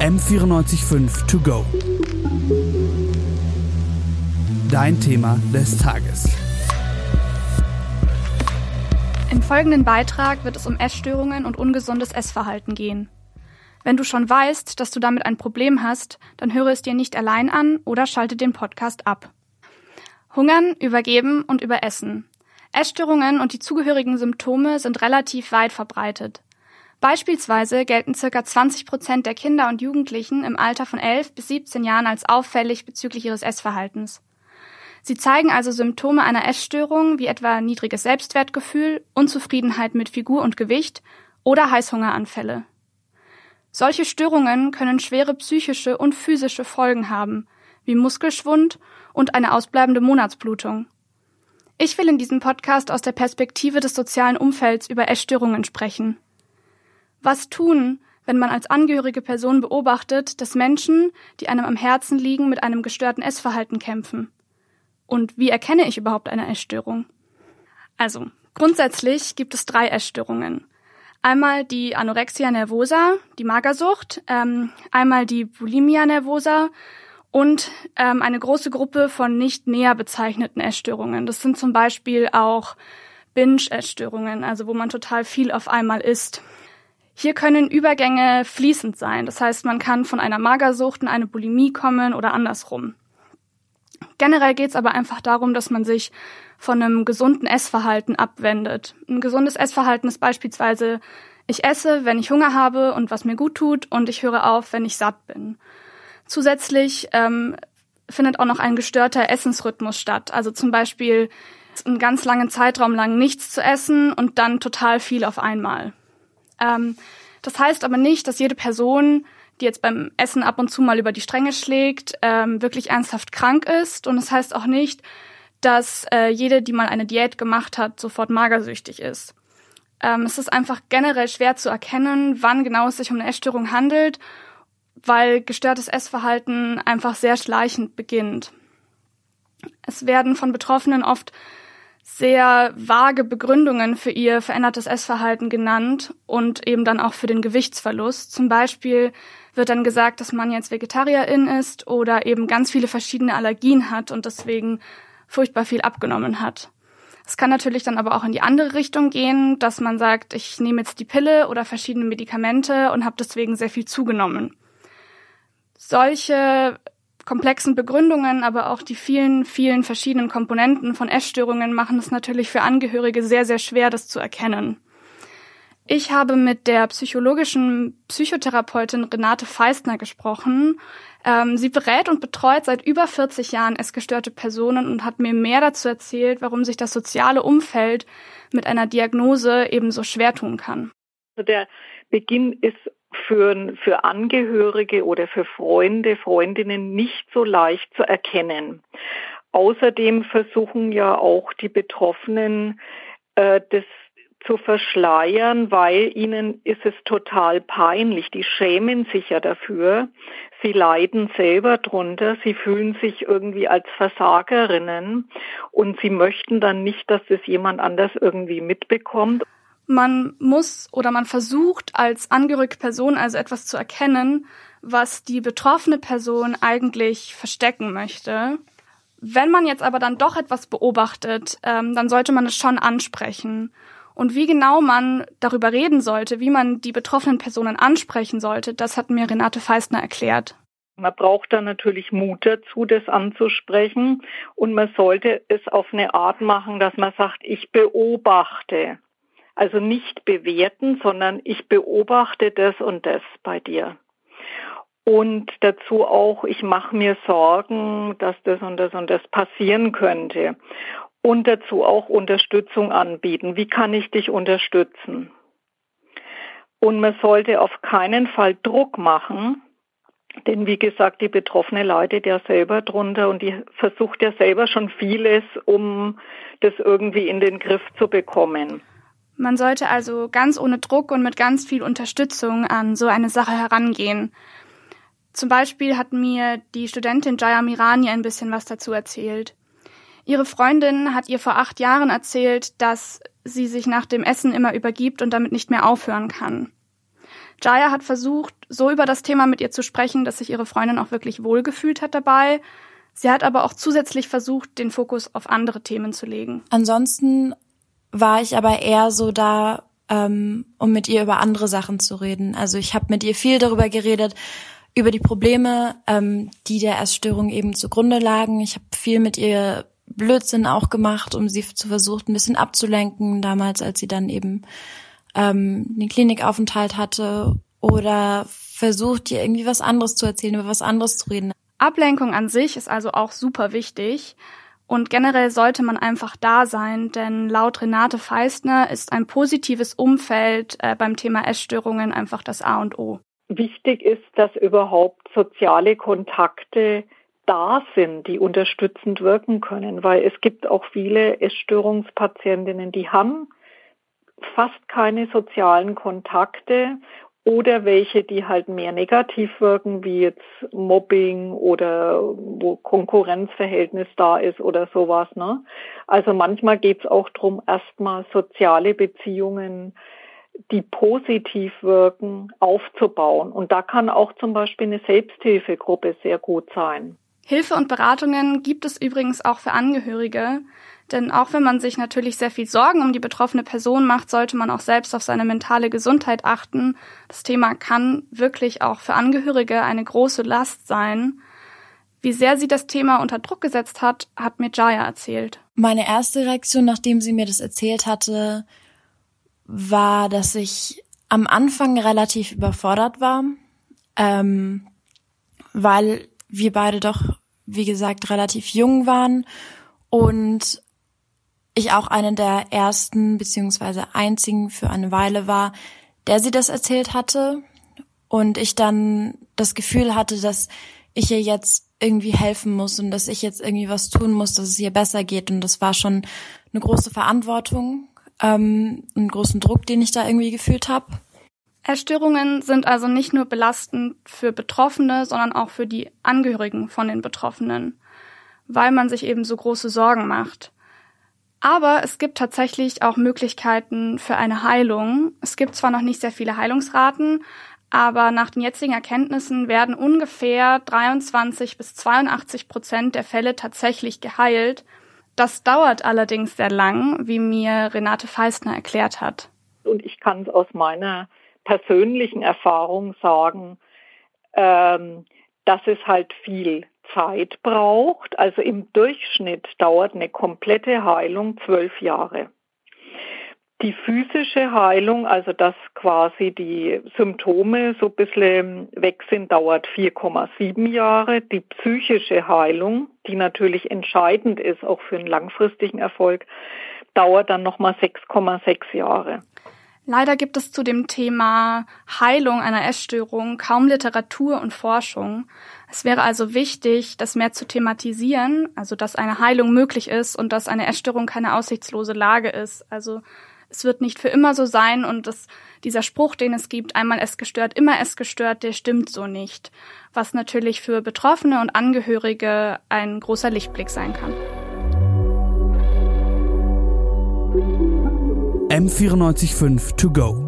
M945 To Go. Dein Thema des Tages. Im folgenden Beitrag wird es um Essstörungen und ungesundes Essverhalten gehen. Wenn du schon weißt, dass du damit ein Problem hast, dann höre es dir nicht allein an oder schalte den Podcast ab. Hungern, Übergeben und Überessen. Essstörungen und die zugehörigen Symptome sind relativ weit verbreitet. Beispielsweise gelten ca. 20 Prozent der Kinder und Jugendlichen im Alter von 11 bis 17 Jahren als auffällig bezüglich ihres Essverhaltens. Sie zeigen also Symptome einer Essstörung wie etwa niedriges Selbstwertgefühl, Unzufriedenheit mit Figur und Gewicht oder Heißhungeranfälle. Solche Störungen können schwere psychische und physische Folgen haben, wie Muskelschwund und eine ausbleibende Monatsblutung. Ich will in diesem Podcast aus der Perspektive des sozialen Umfelds über Essstörungen sprechen. Was tun, wenn man als angehörige Person beobachtet, dass Menschen, die einem am Herzen liegen, mit einem gestörten Essverhalten kämpfen? Und wie erkenne ich überhaupt eine Essstörung? Also, grundsätzlich gibt es drei Essstörungen. Einmal die Anorexia nervosa, die Magersucht, ähm, einmal die Bulimia nervosa und ähm, eine große Gruppe von nicht näher bezeichneten Essstörungen. Das sind zum Beispiel auch Binge-Essstörungen, also wo man total viel auf einmal isst. Hier können Übergänge fließend sein. Das heißt, man kann von einer Magersucht in eine Bulimie kommen oder andersrum. Generell geht es aber einfach darum, dass man sich von einem gesunden Essverhalten abwendet. Ein gesundes Essverhalten ist beispielsweise, ich esse, wenn ich Hunger habe und was mir gut tut, und ich höre auf, wenn ich satt bin. Zusätzlich ähm, findet auch noch ein gestörter Essensrhythmus statt. Also zum Beispiel einen ganz langen Zeitraum lang nichts zu essen und dann total viel auf einmal. Ähm, das heißt aber nicht, dass jede Person die jetzt beim Essen ab und zu mal über die Stränge schlägt, ähm, wirklich ernsthaft krank ist. Und es das heißt auch nicht, dass äh, jede, die mal eine Diät gemacht hat, sofort magersüchtig ist. Ähm, es ist einfach generell schwer zu erkennen, wann genau es sich um eine Essstörung handelt, weil gestörtes Essverhalten einfach sehr schleichend beginnt. Es werden von Betroffenen oft sehr vage Begründungen für ihr verändertes Essverhalten genannt und eben dann auch für den Gewichtsverlust. Zum Beispiel wird dann gesagt, dass man jetzt Vegetarierin ist oder eben ganz viele verschiedene Allergien hat und deswegen furchtbar viel abgenommen hat. Es kann natürlich dann aber auch in die andere Richtung gehen, dass man sagt, ich nehme jetzt die Pille oder verschiedene Medikamente und habe deswegen sehr viel zugenommen. Solche komplexen Begründungen, aber auch die vielen, vielen verschiedenen Komponenten von Essstörungen machen es natürlich für Angehörige sehr, sehr schwer, das zu erkennen. Ich habe mit der psychologischen Psychotherapeutin Renate Feistner gesprochen. Ähm, sie berät und betreut seit über 40 Jahren essgestörte Personen und hat mir mehr dazu erzählt, warum sich das soziale Umfeld mit einer Diagnose ebenso schwer tun kann. Also der Beginn ist für, für Angehörige oder für Freunde, Freundinnen nicht so leicht zu erkennen. Außerdem versuchen ja auch die Betroffenen, äh, das zu verschleiern, weil ihnen ist es total peinlich. Die schämen sich ja dafür. Sie leiden selber drunter. Sie fühlen sich irgendwie als Versagerinnen und sie möchten dann nicht, dass das jemand anders irgendwie mitbekommt. Man muss oder man versucht als angehörige Person also etwas zu erkennen, was die betroffene Person eigentlich verstecken möchte. Wenn man jetzt aber dann doch etwas beobachtet, ähm, dann sollte man es schon ansprechen. Und wie genau man darüber reden sollte, wie man die betroffenen Personen ansprechen sollte, das hat mir Renate Feistner erklärt. Man braucht da natürlich Mut dazu, das anzusprechen. Und man sollte es auf eine Art machen, dass man sagt, ich beobachte. Also nicht bewerten, sondern ich beobachte das und das bei dir. Und dazu auch, ich mache mir Sorgen, dass das und das und das passieren könnte und dazu auch Unterstützung anbieten. Wie kann ich dich unterstützen? Und man sollte auf keinen Fall Druck machen, denn wie gesagt, die Betroffene leidet ja selber drunter und die versucht ja selber schon vieles, um das irgendwie in den Griff zu bekommen. Man sollte also ganz ohne Druck und mit ganz viel Unterstützung an so eine Sache herangehen. Zum Beispiel hat mir die Studentin Jaya Mirani ein bisschen was dazu erzählt. Ihre Freundin hat ihr vor acht Jahren erzählt, dass sie sich nach dem Essen immer übergibt und damit nicht mehr aufhören kann. Jaya hat versucht, so über das Thema mit ihr zu sprechen, dass sich ihre Freundin auch wirklich wohlgefühlt hat dabei. Sie hat aber auch zusätzlich versucht, den Fokus auf andere Themen zu legen. Ansonsten war ich aber eher so da, ähm, um mit ihr über andere Sachen zu reden. Also ich habe mit ihr viel darüber geredet, über die Probleme, ähm, die der Essstörung eben zugrunde lagen. Ich habe viel mit ihr Blödsinn auch gemacht, um sie zu versuchen, ein bisschen abzulenken, damals, als sie dann eben ähm, den Klinikaufenthalt hatte oder versucht, ihr irgendwie was anderes zu erzählen, über was anderes zu reden. Ablenkung an sich ist also auch super wichtig. Und generell sollte man einfach da sein, denn laut Renate Feistner ist ein positives Umfeld äh, beim Thema Essstörungen einfach das A und O. Wichtig ist, dass überhaupt soziale Kontakte da sind, die unterstützend wirken können, weil es gibt auch viele Essstörungspatientinnen, die haben fast keine sozialen Kontakte oder welche, die halt mehr negativ wirken, wie jetzt Mobbing oder wo Konkurrenzverhältnis da ist oder sowas. Ne? Also manchmal geht es auch darum, erstmal soziale Beziehungen die positiv wirken, aufzubauen. Und da kann auch zum Beispiel eine Selbsthilfegruppe sehr gut sein. Hilfe und Beratungen gibt es übrigens auch für Angehörige. Denn auch wenn man sich natürlich sehr viel Sorgen um die betroffene Person macht, sollte man auch selbst auf seine mentale Gesundheit achten. Das Thema kann wirklich auch für Angehörige eine große Last sein. Wie sehr sie das Thema unter Druck gesetzt hat, hat mir Jaya erzählt. Meine erste Reaktion, nachdem sie mir das erzählt hatte, war, dass ich am Anfang relativ überfordert war, ähm, weil wir beide doch, wie gesagt, relativ jung waren und ich auch eine der ersten beziehungsweise einzigen für eine Weile war, der sie das erzählt hatte und ich dann das Gefühl hatte, dass ich ihr jetzt irgendwie helfen muss und dass ich jetzt irgendwie was tun muss, dass es ihr besser geht und das war schon eine große Verantwortung ähm, einen großen Druck, den ich da irgendwie gefühlt habe. Essstörungen sind also nicht nur belastend für Betroffene, sondern auch für die Angehörigen von den Betroffenen, weil man sich eben so große Sorgen macht. Aber es gibt tatsächlich auch Möglichkeiten für eine Heilung. Es gibt zwar noch nicht sehr viele Heilungsraten, aber nach den jetzigen Erkenntnissen werden ungefähr 23 bis 82 Prozent der Fälle tatsächlich geheilt das dauert allerdings sehr lang, wie mir Renate Feistner erklärt hat. Und ich kann es aus meiner persönlichen Erfahrung sagen, ähm, dass es halt viel Zeit braucht. Also im Durchschnitt dauert eine komplette Heilung zwölf Jahre. Die physische Heilung, also dass quasi die Symptome so ein bisschen weg sind, dauert 4,7 Jahre. Die psychische Heilung, die natürlich entscheidend ist, auch für einen langfristigen Erfolg, dauert dann nochmal 6,6 Jahre. Leider gibt es zu dem Thema Heilung einer Essstörung kaum Literatur und Forschung. Es wäre also wichtig, das mehr zu thematisieren, also dass eine Heilung möglich ist und dass eine Essstörung keine aussichtslose Lage ist. Also es wird nicht für immer so sein und das, dieser Spruch, den es gibt, einmal es gestört, immer es gestört, der stimmt so nicht. Was natürlich für Betroffene und Angehörige ein großer Lichtblick sein kann. M945 to go.